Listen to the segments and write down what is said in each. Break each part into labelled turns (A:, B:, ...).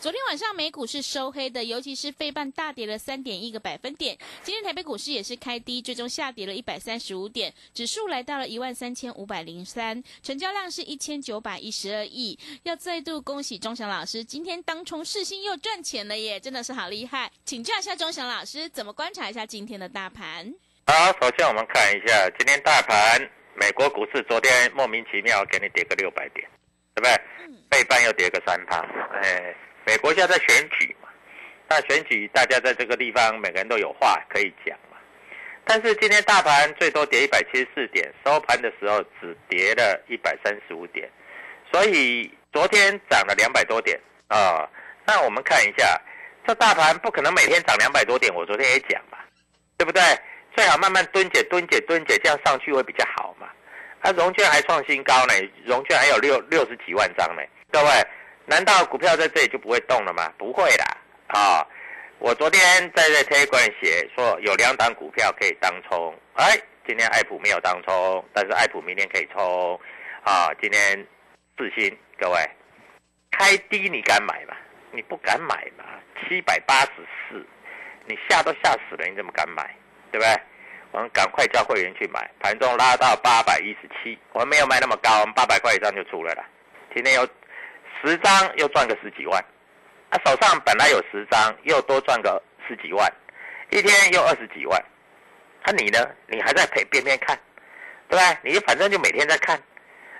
A: 昨天晚上美股是收黑的，尤其是费半大跌了三点一个百分点。今天台北股市也是开低，最终下跌了一百三十五点，指数来到了一万三千五百零三，成交量是一千九百一十二亿。要再度恭喜钟祥老师，今天当冲世新又赚钱了耶，真的是好厉害！请教一下钟祥老师，怎么观察一下今天的大盘？
B: 好，首先我们看一下今天大盘，美国股市昨天莫名其妙给你跌个六百点，对不对？费半又跌个三趴，哎。美国现在在选举嘛，那选举大家在这个地方每个人都有话可以讲嘛。但是今天大盘最多跌一百七十四点，收盘的时候只跌了一百三十五点，所以昨天涨了两百多点啊。那我们看一下，这大盘不可能每天涨两百多点，我昨天也讲嘛，对不对？最好慢慢蹲解、蹲解、蹲解，这样上去会比较好嘛。啊，融券还创新高呢，融券还有六六十几万张呢，各位。难道股票在这里就不会动了吗？不会的啊！我昨天在这推管写说有两档股票可以当冲，哎，今天爱普没有当冲，但是爱普明天可以冲啊！今天四星，各位开低你敢买吗？你不敢买嘛？七百八十四，你吓都吓死了，你怎么敢买？对不对？我们赶快叫会员去买，盘中拉到八百一十七，我们没有卖那么高，我们八百块以上就出来了。今天有。十张又赚个十几万，他手上本来有十张，又多赚个十几万，一天又二十几万。那你呢？你还在陪边边看，对不对？你反正就每天在看，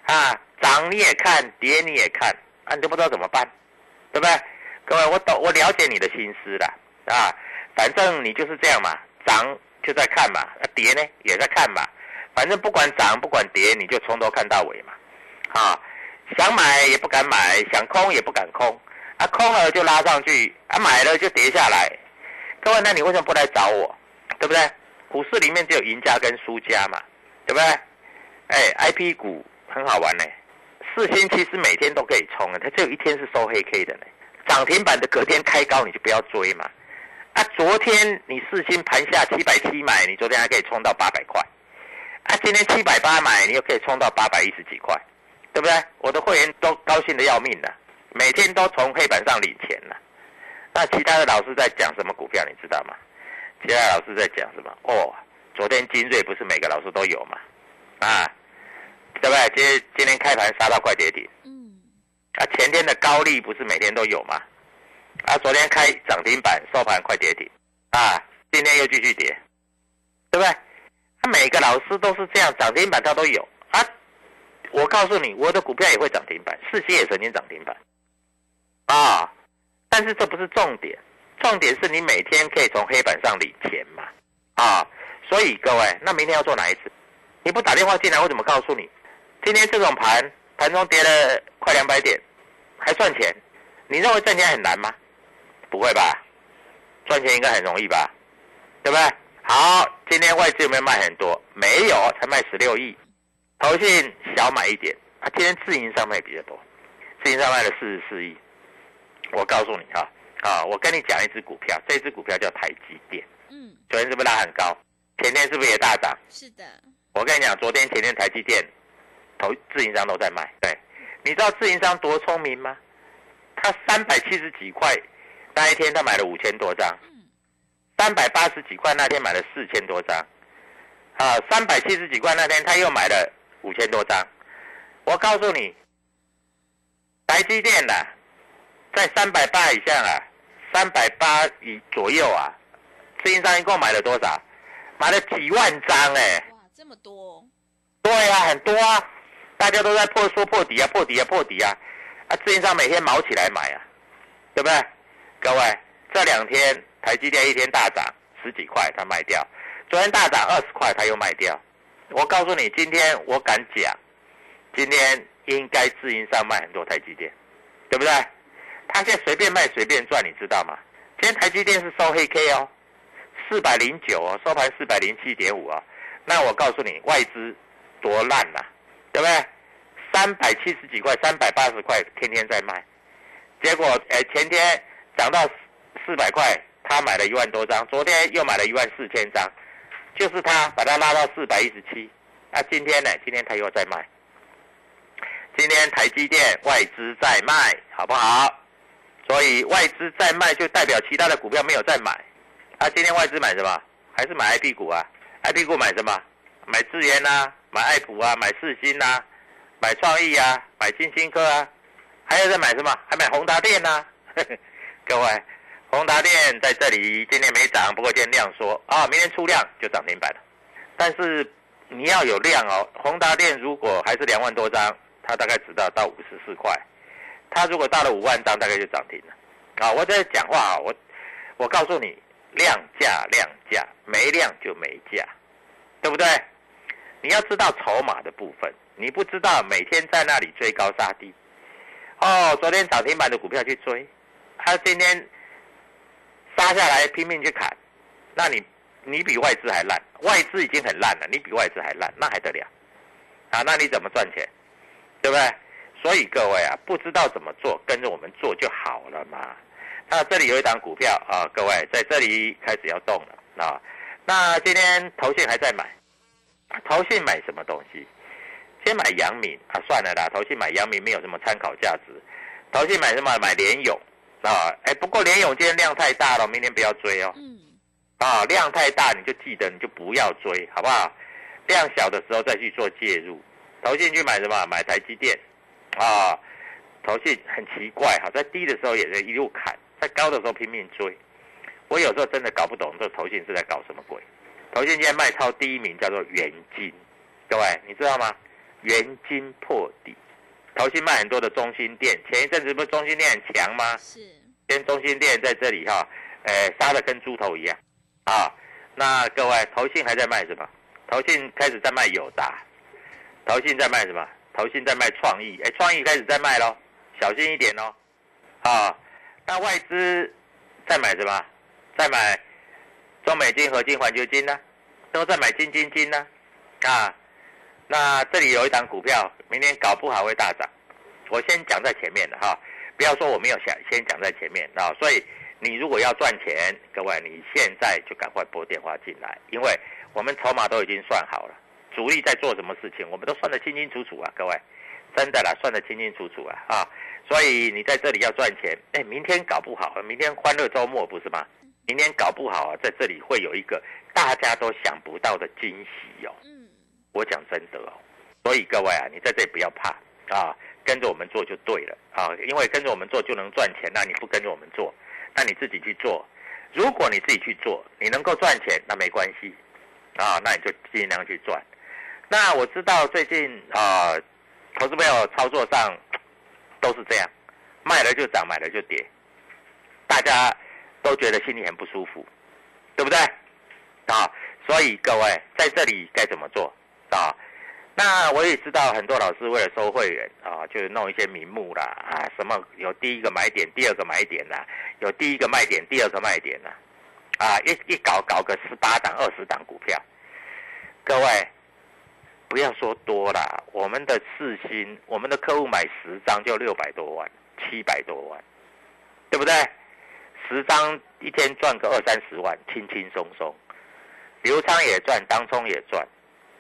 B: 啊，涨你也看，跌你也看，啊，你都不知道怎么办，对不对？各位，我懂，我了解你的心思了，啊，反正你就是这样嘛，涨就在看嘛，跌呢也在看嘛，反正不管涨不管跌，你就从头看到尾嘛，啊。想买也不敢买，想空也不敢空，啊，空了就拉上去，啊，买了就跌下来。各位，那你为什么不来找我？对不对？股市里面只有赢家跟输家嘛，对不对？哎，I P 股很好玩呢，四星其实每天都可以冲啊，它只有一天是收黑 K 的呢。涨停板的隔天开高你就不要追嘛。啊，昨天你四星盘下七百七买，你昨天还可以冲到八百块，啊，今天七百八买，你又可以冲到八百一十几块。对不对？我的会员都高兴的要命了，每天都从黑板上领钱了。那其他的老师在讲什么股票，你知道吗？其他老师在讲什么？哦，昨天金瑞不是每个老师都有嘛？啊，对不对？今今天开盘杀到快跌停。嗯。啊，前天的高利不是每天都有吗？啊，昨天开涨停板，收盘快跌停。啊，今天又继续跌，对不对？他每个老师都是这样，涨停板他都有。我告诉你，我的股票也会涨停板，四星也曾经涨停板，啊！但是这不是重点，重点是你每天可以从黑板上领钱嘛，啊！所以各位，那明天要做哪一次？你不打电话进来，我怎么告诉你？今天这种盘，盘中跌了快两百点，还赚钱，你认为赚钱很难吗？不会吧，赚钱应该很容易吧，对不对？好，今天外资有没有卖很多？没有，才卖十六亿，投信小买一点啊。今天自营商卖比较多，自营商卖了四十四亿。我告诉你哈，啊，我跟你讲一只股票，这只股票叫台积电。
A: 嗯，
B: 昨天是不是拉很高？前天是不是也大涨？
A: 是的，
B: 我跟你讲，昨天、前天台积电投自营商都在卖。对，你知道自营商多聪明吗？他三百七十几块那一天，他买了五千多张；三百八十几块那天买了四千多张。啊，三百七十几块那天他又买了五千多张。我告诉你，台积电呐、在三百八以下啊，三百八以左右啊，自营商一共买了多少？买了几万张哎、
A: 哇，这么多，
B: 对啊，很多啊，大家都在破说破底啊，破底啊，破底啊，啊，自营商每天毛起来买啊，对不对？各位，这两天台积电一天大涨十几块，它卖掉；昨天大涨二十块，它又卖掉。我告诉你，今天我敢讲，今天应该自营商卖很多台积电，对不对？他现在随便卖随便赚，你知道吗？今天台积电是收黑 K 哦，四百零九哦，收盘四百零七点五哦。那我告诉你，外资多烂呐、对不对？三百七十几块，三百八十块，天天在卖，结果呃前天涨到四百块，他买了一万多张，昨天又买了一万四千张，就是他把它拉到四百一十七，啊，今天呢？今天他又在卖，今天台积电外资在卖，好不好？所以外资在卖，就代表其他的股票没有在买。啊，今天外资买什么？还是买 I P 股啊？I P 股买什么？买智源啊，买爱普啊，买世新啊，买创意啊，买金星科啊，还有在买什么？还买宏达电呐、各位，宏达电在这里今天没涨，不过今天量缩啊，明天出量就涨停板了。但是你要有量哦，宏达电如果还是两万多张，它大概只到到五十四块，它如果到了五万张，大概就涨停了。啊，我在讲话啊，我我告诉你，量价量价，没量就没价，对不对？你要知道筹码的部分，你不知道每天在那里追高杀低。哦，昨天涨停板的股票去追，他今天杀下来拼命去砍，那你你比外资还烂，外资已经很烂了，你比外资还烂，那还得了？啊，那你怎么赚钱？对不对？所以各位啊，不知道怎么做，跟着我们做就好了嘛。那这里有一档股票啊，各位在这里开始要动了啊。那今天投信还在买，投信买什么东西？先买阳明啊，算了啦，投信买阳明没有什么参考价值。投信买什么？买联勇啊，哎，不过联勇今天量太大了，明天不要追哦。
A: 嗯，
B: 啊，量太大你就记得你就不要追，好不好？量小的时候再去做介入。投信去买什么？买台积电啊。投信很奇怪哈，在低的时候也在一路砍，在高的时候拼命追。我有时候真的搞不懂这投信是在搞什么鬼。投信现在卖超第一名叫做元金，各位你知道吗？元金破底，投信卖很多的中心店，前一阵子不是中心店很强吗？
A: 是，
B: 今天中心店在这里哈，呃，杀的跟猪头一样啊。那各位，投信还在卖什么？投信开始在卖友达，投信在卖什么？投信在卖创意，哎，创意开始在卖喽，小心一点哦。啊，那外资在买什么？在买中美金、合金、环球金呢、都在买金金金呢、啊。那这里有一档股票，明天搞不好会大涨。我先讲在前面的哈，不要说我没有想先讲在前面啊。所以你如果要赚钱，各位你现在就赶快拨电话进来，因为我们筹码都已经算好了，主力在做什么事情，我们都算得清清楚楚啊，各位，真的啦，算得清清楚楚啊啊。所以你在这里要赚钱，哎，明天搞不好，明天欢乐周末不是吗？明天搞不好啊，在这里会有一个大家都想不到的惊喜哦。我讲真的哦，所以各位啊，你在这里不要怕啊，跟着我们做就对了啊，因为跟着我们做就能赚钱。那你不跟着我们做，那你自己去做。如果你自己去做，你能够赚钱，那没关系啊，那你就尽量去赚。那我知道最近啊，投资朋友操作上都是这样，卖了就涨，买了就跌，大家都觉得心里很不舒服，对不对？啊，所以各位在这里该怎么做？那我也知道很多老师为了收会员啊，就是弄一些名目啦啊，什么有第一个买点，第二个买点啦，有第一个卖点，第二个卖点啦，啊，一一搞搞个十八档、二十档股票，各位不要说多啦，我们的四星，我们的客户买十张就六百多万、七百多万，对不对？十张一天赚个二三十万，轻轻松松，刘昌也赚，当冲也赚。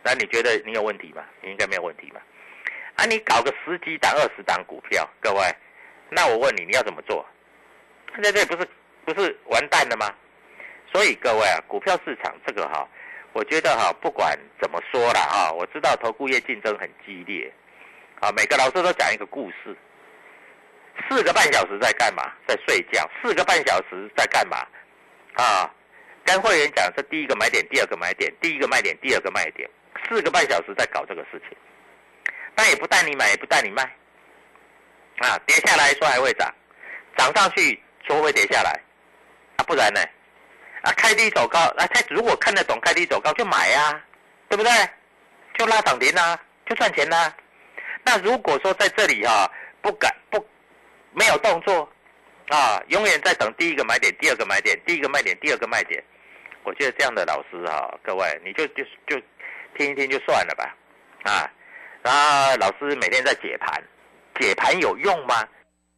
B: 那你觉得你有问题吗？你应该没有问题吧？啊，你搞个十几档、二十档股票，各位，那我问你，你要怎么做？现在这不是不是完蛋了吗？所以各位啊，股票市场这个哈，我觉得哈，不管怎么说了啊，我知道投顾业竞争很激烈，啊，每个老师都讲一个故事，四个半小时在干嘛？在睡觉，四个半小时在干嘛？啊，跟会员讲是第一个买点，第二个买点，第一个卖点，第二个卖点。四个半小时在搞这个事情，但也不带你买，也不带你卖，啊，跌下来说还会涨，涨上去说会跌下来，啊，不然呢？啊，开低走高，啊，他如果看得懂开低走高就买呀，对不对？就拉涨停啦，就赚钱啦。那如果说在这里哈，不敢不没有动作，啊，永远在等第一个买点，第二个买点，第一个卖点，第二个卖点，我觉得这样的老师哈，各位你就就就。听一听就算了吧，啊，然后老师每天在解盘，解盘有用吗？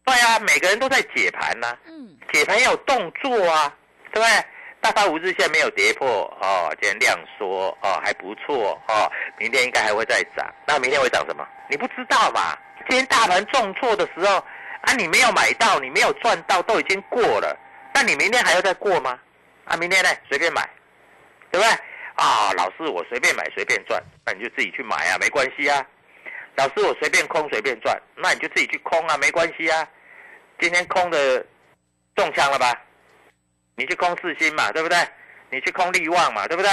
B: 对啊，每个人都在解盘呐，嗯，解盘要有动作啊，对不对？大盘五日线没有跌破哦，今天量缩哦，还不错哦，明天应该还会再涨。那明天会涨什么？你不知道嘛？今天大盘重挫的时候啊，你没有买到，你没有赚到，都已经过了，那你明天还要再过吗？啊，明天呢？随便买，对不对？啊，老师，我随便买随便赚，那你就自己去买啊，没关系啊。老师，我随便空随便赚，那你就自己去空啊，没关系啊。今天空的中枪了吧？你去空四星嘛，对不对？你去空利旺嘛，对不对？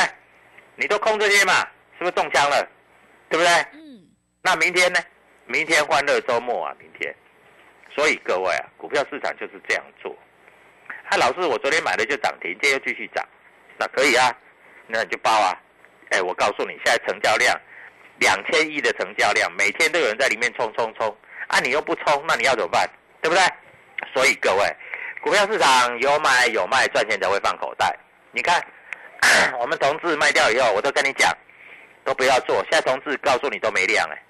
B: 你都空这些嘛，是不是中枪了？对不对？嗯。那明天呢？明天欢乐周末啊，明天。所以各位啊，股票市场就是这样做。啊，老师，我昨天买的就涨停，今天又继续涨，那可以啊。那你就报啊！哎，我告诉你，现在成交量两千亿的成交量，每天都有人在里面冲冲冲啊！你又不冲，那你要怎么办？对不对？所以各位，股票市场有买有卖，赚钱才会放口袋。你看，我们同志卖掉以后，我都跟你讲，都不要做。现在同志告诉你都没量哎，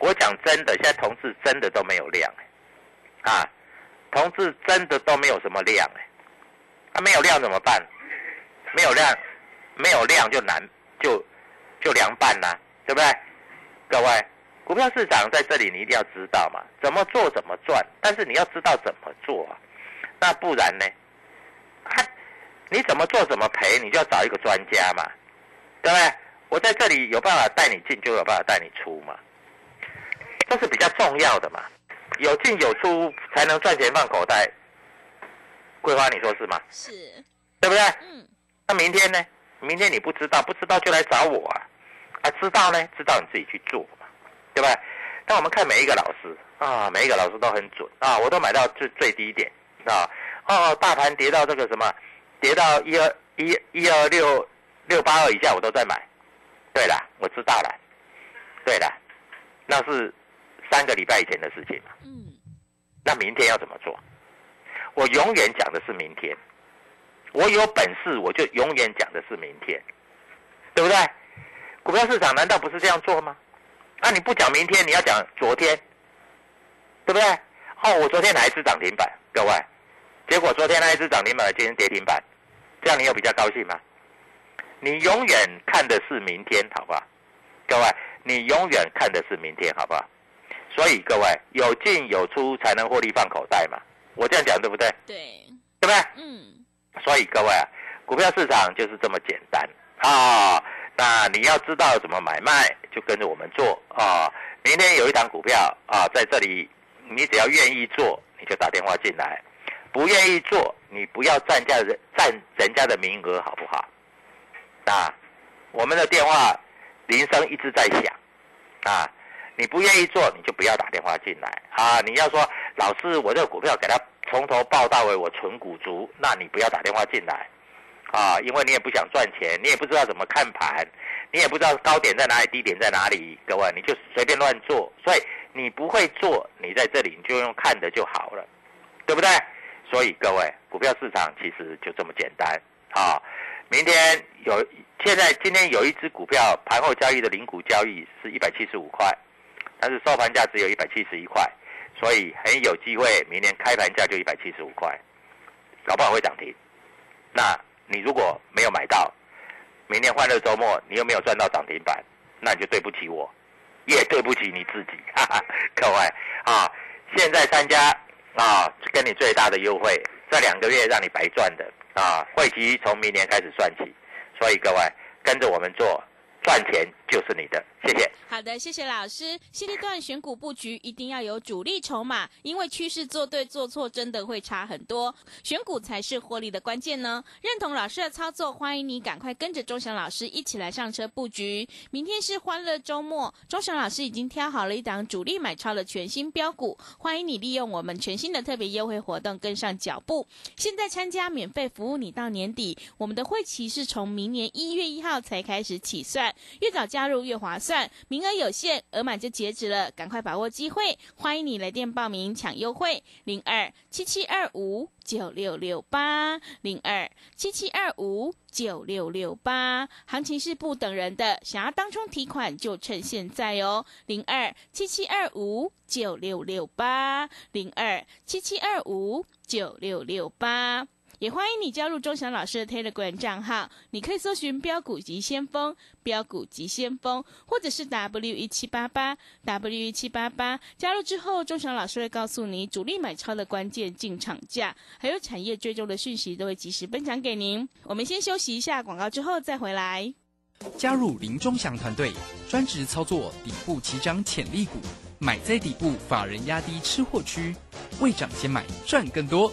B: 我讲真的，现在同志真的都没有量哎，啊，同志真的都没有什么量哎，啊，没有量怎么办？没有量。没有量就难，就就凉拌啦，对不对？各位，股票市场在这里，你一定要知道嘛，怎么做怎么赚，但是你要知道怎么做啊，那不然呢？啊，你怎么做怎么赔，你就要找一个专家嘛，对不对？我在这里有办法带你进，就有办法带你出嘛，这是比较重要的嘛，有进有出才能赚钱放口袋。桂花，你说是吗？
A: 是，
B: 对不对？嗯。那明天呢？明天你不知道，不知道就来找我啊！啊，知道呢，知道你自己去做嘛，对吧？那我们看每一个老师啊，每一个老师都很准啊，我都买到最最低点啊。哦，大盘跌到这个什么，跌到一二一一二六六八二以下，我都在买。对了，我知道了。对了，那是三个礼拜以前的事情嘛。嗯。那明天要怎么做？我永远讲的是明天。我有本事，我就永远讲的是明天，对不对？股票市场难道不是这样做吗？那你不讲明天，你要讲昨天，对不对？哦，我昨天哪一只涨停板？各位，结果昨天那一只涨停板今天跌停板，这样你有比较高兴吗？你永远看的是明天，好不好？各位，你永远看的是明天，好不好？所以各位有进有出才能获利放口袋嘛。我这样讲对不对？
A: 对，
B: 对不对？嗯。所以各位啊，股票市场就是这么简单啊。那你要知道怎么买卖，就跟着我们做啊。明天有一档股票啊，在这里，你只要愿意做，你就打电话进来；不愿意做，你不要占家人占人家的名额，好不好？啊，我们的电话铃声一直在响啊。你不愿意做，你就不要打电话进来啊。你要说老师，我这个股票给他。从头报到尾，我纯股族，那你不要打电话进来，啊，因为你也不想赚钱，你也不知道怎么看盘，你也不知道高点在哪里，低点在哪里，各位你就随便乱做，所以你不会做，你在这里你就用看的就好了，对不对？所以各位，股票市场其实就这么简单啊。明天有，现在今天有一只股票盘后交易的零股交易是一百七十五块，但是收盘价只有一百七十一块，所以很有机会明年开盘价就一百七十五块，搞不好会涨停。那你如果没有买到，明天欢乐周末你又没有赚到涨停板，那你就对不起我，也对不起你自己，哈哈，各位啊，现在参加。啊，跟你最大的优惠，这两个月让你白赚的啊！会期从明年开始算起，所以各位跟着我们做。赚钱就是你的，谢谢。
A: 好的，谢谢老师。现阶段选股布局一定要有主力筹码，因为趋势做对做错真的会差很多，选股才是获利的关键呢。认同老师的操作，欢迎你赶快跟着钟祥老师一起来上车布局。明天是欢乐周末，钟祥老师已经挑好了一档主力买超的全新标股，欢迎你利用我们全新的特别优惠活动跟上脚步。现在参加免费服务你到年底，我们的会期是从明年一月一号才开始起算。越早加入越划算，名额有限，额满就截止了，赶快把握机会！欢迎你来电报名抢优惠，零二七七二五九六六八。零二七七二五九六六八，行情是不等人的，想要当冲提款就趁现在哦，零二七七二五九六六八。零二七七二五九六六八。也欢迎你加入钟祥老师的 Telegram 账号，你可以搜寻“标股急先锋”、“标股急先锋”，或者是 W 一七八八 W 一七八八。加入之后，钟祥老师会告诉你主力买超的关键进场价，还有产业追踪的讯息，都会及时分享给您。我们先休息一下广告，之后再回来。
C: 加入林钟祥团队，专职操作底部起涨潜力股，买在底部，法人压低吃货区，未涨先买赚更多。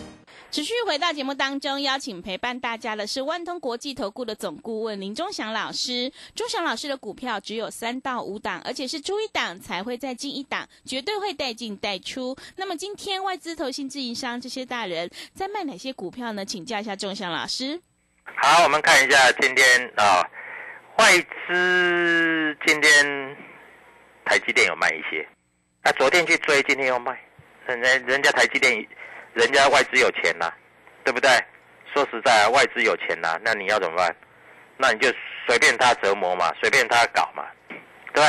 A: 持续回到节目当中，邀请陪伴大家的是万通国际投顾的总顾问林忠祥老师。忠祥老师的股票只有三到五档，而且是出一档才会再进一档，绝对会带进带出。那么今天外资、投信、自营商这些大人在卖哪些股票呢？请教一下忠祥老师。
B: 好，我们看一下今天啊，外资今天台积电有卖一些，那昨天去追，今天又卖，人人家台积电。人家外资有钱呐，对不对？说实在啊，外资有钱呐，那你要怎么办？那你就随便他折磨嘛，随便他搞嘛，对不对？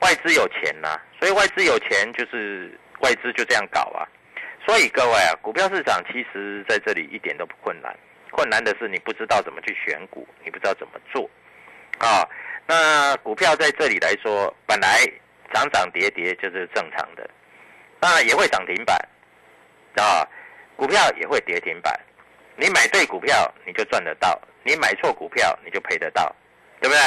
B: 外资有钱呐，所以外资有钱就是外资就这样搞啊。所以各位啊，股票市场其实在这里一点都不困难，困难的是你不知道怎么去选股，你不知道怎么做啊。那股票在这里来说，本来涨涨跌跌就是正常的，那也会涨停板啊。股票也会跌停板，你买对股票你就赚得到，你买错股票你就赔得到，对不对？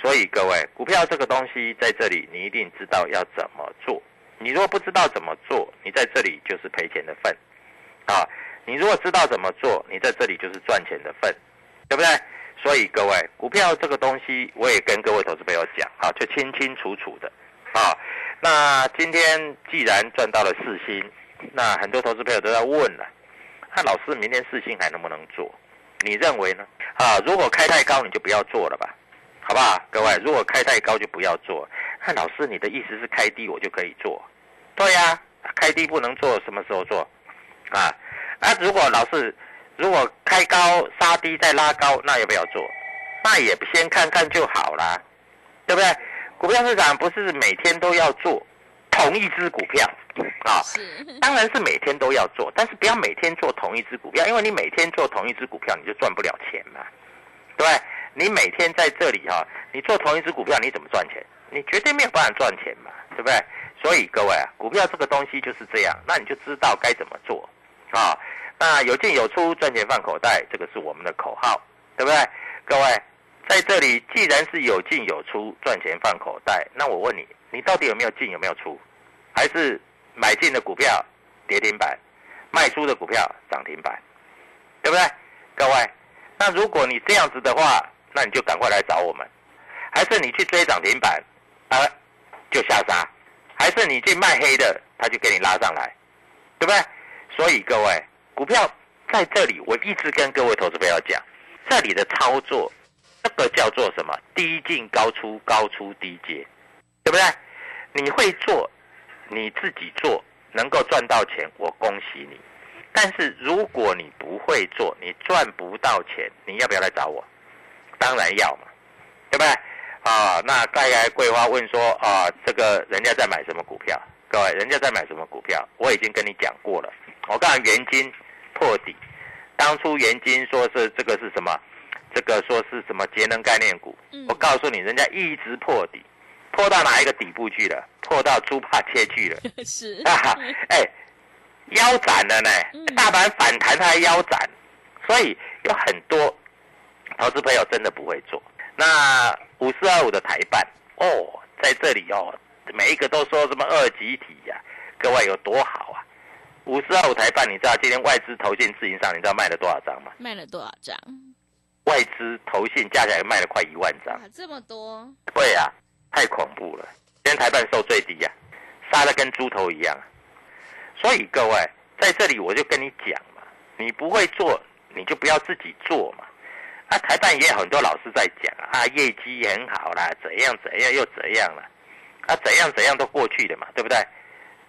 B: 所以各位，股票这个东西在这里你一定知道要怎么做。你如果不知道怎么做，你在这里就是赔钱的份，啊！你如果知道怎么做，你在这里就是赚钱的份，对不对？所以各位，股票这个东西我也跟各位投资朋友讲啊，就清清楚楚的啊。那今天既然赚到了四星，那很多投资朋友都在问了。看老师明天四星还能不能做？你认为呢？啊，如果开太高，你就不要做了吧，好不好？各位，如果开太高就不要做。看老师，你的意思是开低我就可以做？对呀，开低不能做，什么时候做？啊啊！如果老师如果开高杀低再拉高，那要不要做？那也先看看就好啦，对不对？股票市场不是每天都要做同一只股票。啊，当然是每天都要做，但是不要每天做同一只股票，因为你每天做同一只股票，你就赚不了钱嘛，对你每天在这里哈，你做同一只股票，你怎么赚钱？你绝对没有办法赚钱嘛，对不对？所以各位啊，股票这个东西就是这样，那你就知道该怎么做啊。那有进有出，赚钱放口袋，这个是我们的口号，对不对？各位在这里，既然是有进有出，赚钱放口袋，那我问你，你到底有没有进，有没有出，还是？买进的股票跌停板，卖出的股票涨停板，对不对？各位，那如果你这样子的话，那你就赶快来找我们，还是你去追涨停板，啊，就下杀，还是你去卖黑的，他就给你拉上来，对不对？所以各位，股票在这里，我一直跟各位投资朋友讲，这里的操作，这个叫做什么？低进高出，高出低接，对不对？你会做，你自己做，能够赚到钱，我恭喜你。但是如果你不会做，你赚不到钱，你要不要来找我？当然要嘛，对不对？啊，那再来桂花问说啊，这个人家在买什么股票？各位，人家在买什么股票？我已经跟你讲过了。我刚才元金破底，当初元金说是这个是什么？这个说是什么节能概念股？我告诉你，人家一直破底，破到哪一个底部去了？破到猪怕切去了。
A: 是
B: 啊，哎，腰斩了呢，大盘反弹它还腰斩，所以有很多投资朋友真的不会做。那五四二五的台办哦，在这里哦，每一个都说什么二级体呀，各位有多好啊！五四二五台办，你知道今天外资投信自营上，你知道卖了多少张吗？
A: 卖了多少张？
B: 外资投信加起来卖了快一万张，
A: 哇，这么多，
B: 对呀、太恐怖了。今天台办收最低呀、杀的跟猪头一样。所以各位在这里我就跟你讲嘛，你不会做，你就不要自己做嘛。啊，台办也有很多老师在讲啊，业绩很好啦，怎样怎样又怎样了，啊，怎样怎样都过去了嘛，对不对？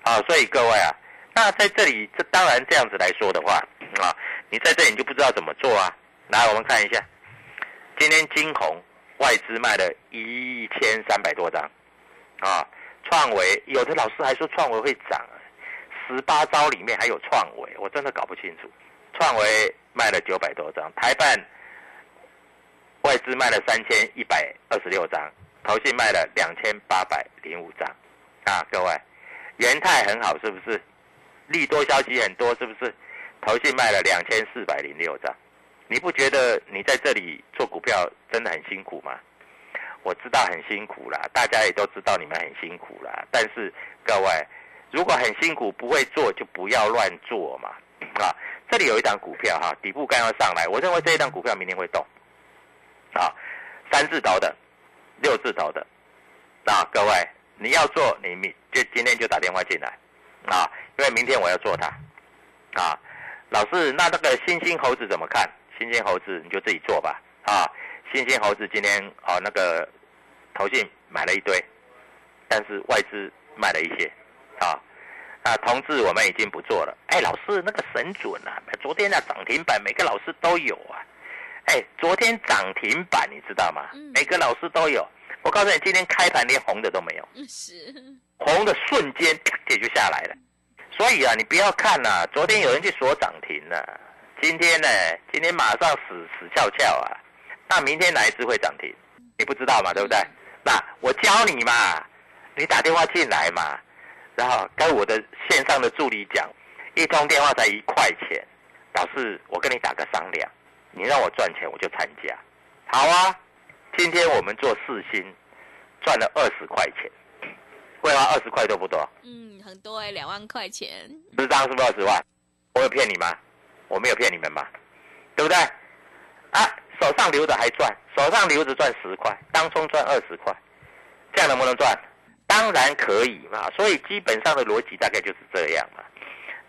B: 啊，所以各位啊，那在这里，这当然这样子来说的话啊，你在这里就不知道怎么做啊。来，我们看一下，今天金红外资卖了一千三百多张，啊，创维有的老师还说创维会涨，十八招里面还有创维，我真的搞不清楚。创维卖了九百多张，台办外资卖了三千一百二十六张，投信卖了两千八百零五张，啊，各位，元泰很好是不是？利多消息很多是不是？投信卖了两千四百零六张，你不觉得你在这里做股票真的很辛苦吗？我知道很辛苦啦，大家也都知道你们很辛苦啦。但是各位，如果很辛苦不会做，就不要乱做嘛。啊，这里有一档股票哈，底部刚要上来，我认为这一档股票明天会动。啊，三字头的，六字头的，那各位你要做，你明就今天就打电话进来，啊，因为明天我要做它。啊，老师，那那个星星猴子怎么看？星星猴子你就自己做吧。啊，星星猴子今天啊那个投信买了一堆，但是外资卖了一些。啊，那同志我们已经不做了。哎，老师那个神准啊，昨天那涨停板每个老师都有啊。哎，昨天涨停板你知道吗？
A: 嗯
B: 每个老师都有。我告诉你，今天开盘连红的都没有。
A: 嗯是，
B: 红的瞬间啪就下来了。所以啊，你不要看呐、昨天有人去锁涨停了，今天呢，今天马上死死翘翘啊。那明天哪一只会涨停？你不知道嘛，对不对？那我教你嘛，你打电话进来嘛，然后跟我的线上的助理讲，一通电话才一块钱，老师，我跟你打个商量，你让我赚钱我就参加。好啊，今天我们做四星，赚了二十块钱。桂花二十块多不多？
A: 嗯，很多哎，两万块钱，
B: 十张是不是二十万？我有骗你吗？我没有骗你们吧？对不对？啊，手上留着还赚，手上留着赚十块，当中赚二十块，这样能不能赚？当然可以嘛。所以基本上的逻辑大概就是这样嘛。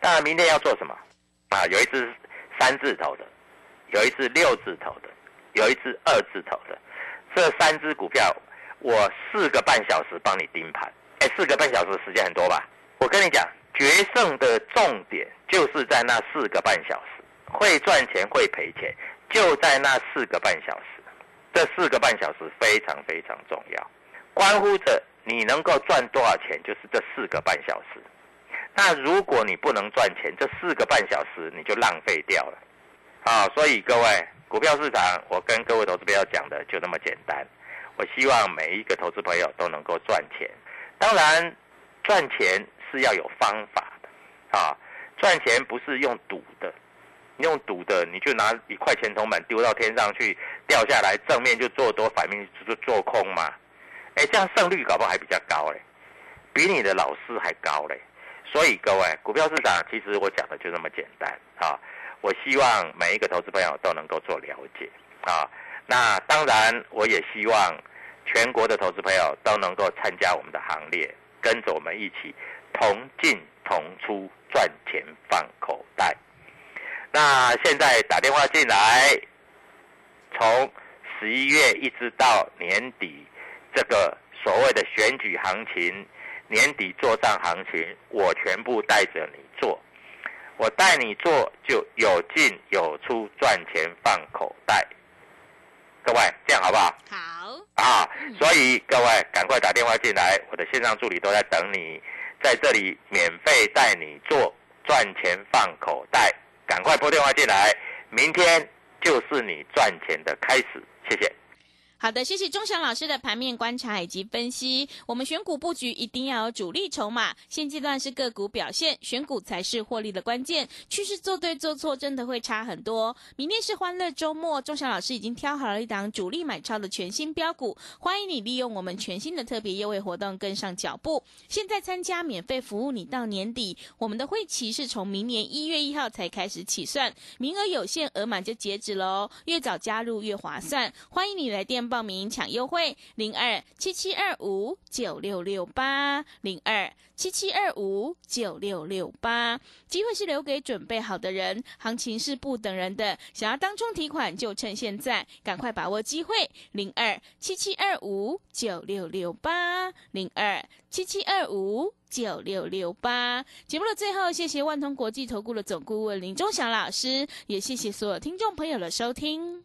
B: 当然明天要做什么？啊，有一只三字头的，有一只六字头的，有一只二字头的，这三只股票我四个半小时帮你盯盘。哎，四个半小时时间很多吧？我跟你讲，决胜的重点就是在那四个半小时，会赚钱会赔钱，就在那四个半小时。这四个半小时非常非常重要，关乎着你能够赚多少钱，就是这四个半小时。那如果你不能赚钱，这四个半小时你就浪费掉了。啊，所以各位，股票市场，我跟各位投资朋友讲的就那么简单。我希望每一个投资朋友都能够赚钱。当然，赚钱是要有方法的啊！赚钱不是用赌的，用赌的你就拿一块钱铜板丢到天上去，掉下来正面就做多，反面就做空嘛。哎，这样胜率搞不好还比较高嘞，比你的老师还高嘞。所以各位，股票市场其实我讲的就那么简单啊！我希望每一个投资朋友都能够做了解啊。那当然，我也希望全国的投资朋友都能够参加我们的行列，跟着我们一起同进同出，赚钱放口袋。那现在打电话进来，从十一月一直到年底，这个所谓的选举行情、年底做账行情，我全部带着你做。我带你做就有进有出，赚钱放口袋。各位，这样好不好？
A: 好
B: 啊，所以各位赶快打电话进来，我的线上助理都在等你，在这里免费带你做，赚钱放口袋。赶快拨电话进来，明天就是你赚钱的开始。谢谢。
A: 好的，谢谢钟祥老师的盘面观察以及分析。我们选股布局一定要有主力筹码，现阶段是个股表现，选股才是获利的关键。趋势做对做错真的会差很多。明天是欢乐周末，钟祥老师已经挑好了一档主力买超的全新标股，欢迎你利用我们全新的特别优惠活动跟上脚步。现在参加免费服务，你到年底，我们的会期是从明年一月一号才开始起算，名额有限，额满就截止喽。越早加入越划算，欢迎你来电。报名抢优惠，零二七七二五九六六八，零二七七二五九六六八。机会是留给准备好的人，行情是不等人的。想要当冲提款，就趁现在，赶快把握机会，零二七七二五九六六八，零二七七二五九六六八。节目的最后，谢谢万通国际投顾的总顾问林忠祥老师，也谢谢所有听众朋友的收听。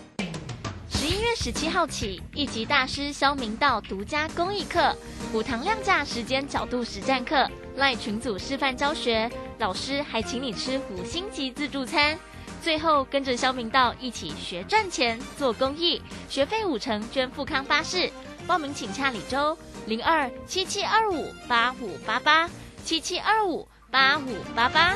D: 十七号起，一级大师肖明道独家公益课，五堂量价时间角度实战课，赖群组示范教学，老师还请你吃五星级自助餐。最后跟着肖明道一起学赚钱、做公益，学费五成捐富康巴士。报名请洽李周零二七七二五八五八八七七二五八五八八。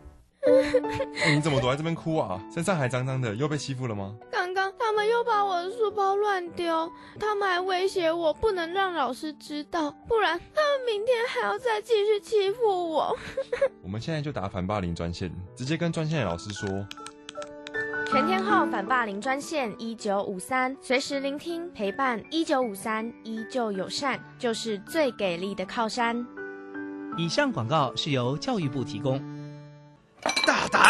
E: 你怎么躲在这边哭啊？身上还脏脏的，又被欺负了吗？
F: 刚刚他们又把我的书包乱丢，他们还威胁我不能让老师知道，不然他们明天还要再继续欺负我。
E: 我们现在就打反霸凌专线，直接跟专线的老师说。
G: 全天候反霸凌专线一九五三，随时聆听陪伴。一九五三依旧友善，就是最给力的靠山。
H: 以上广告是由教育部提供。
I: 大胆！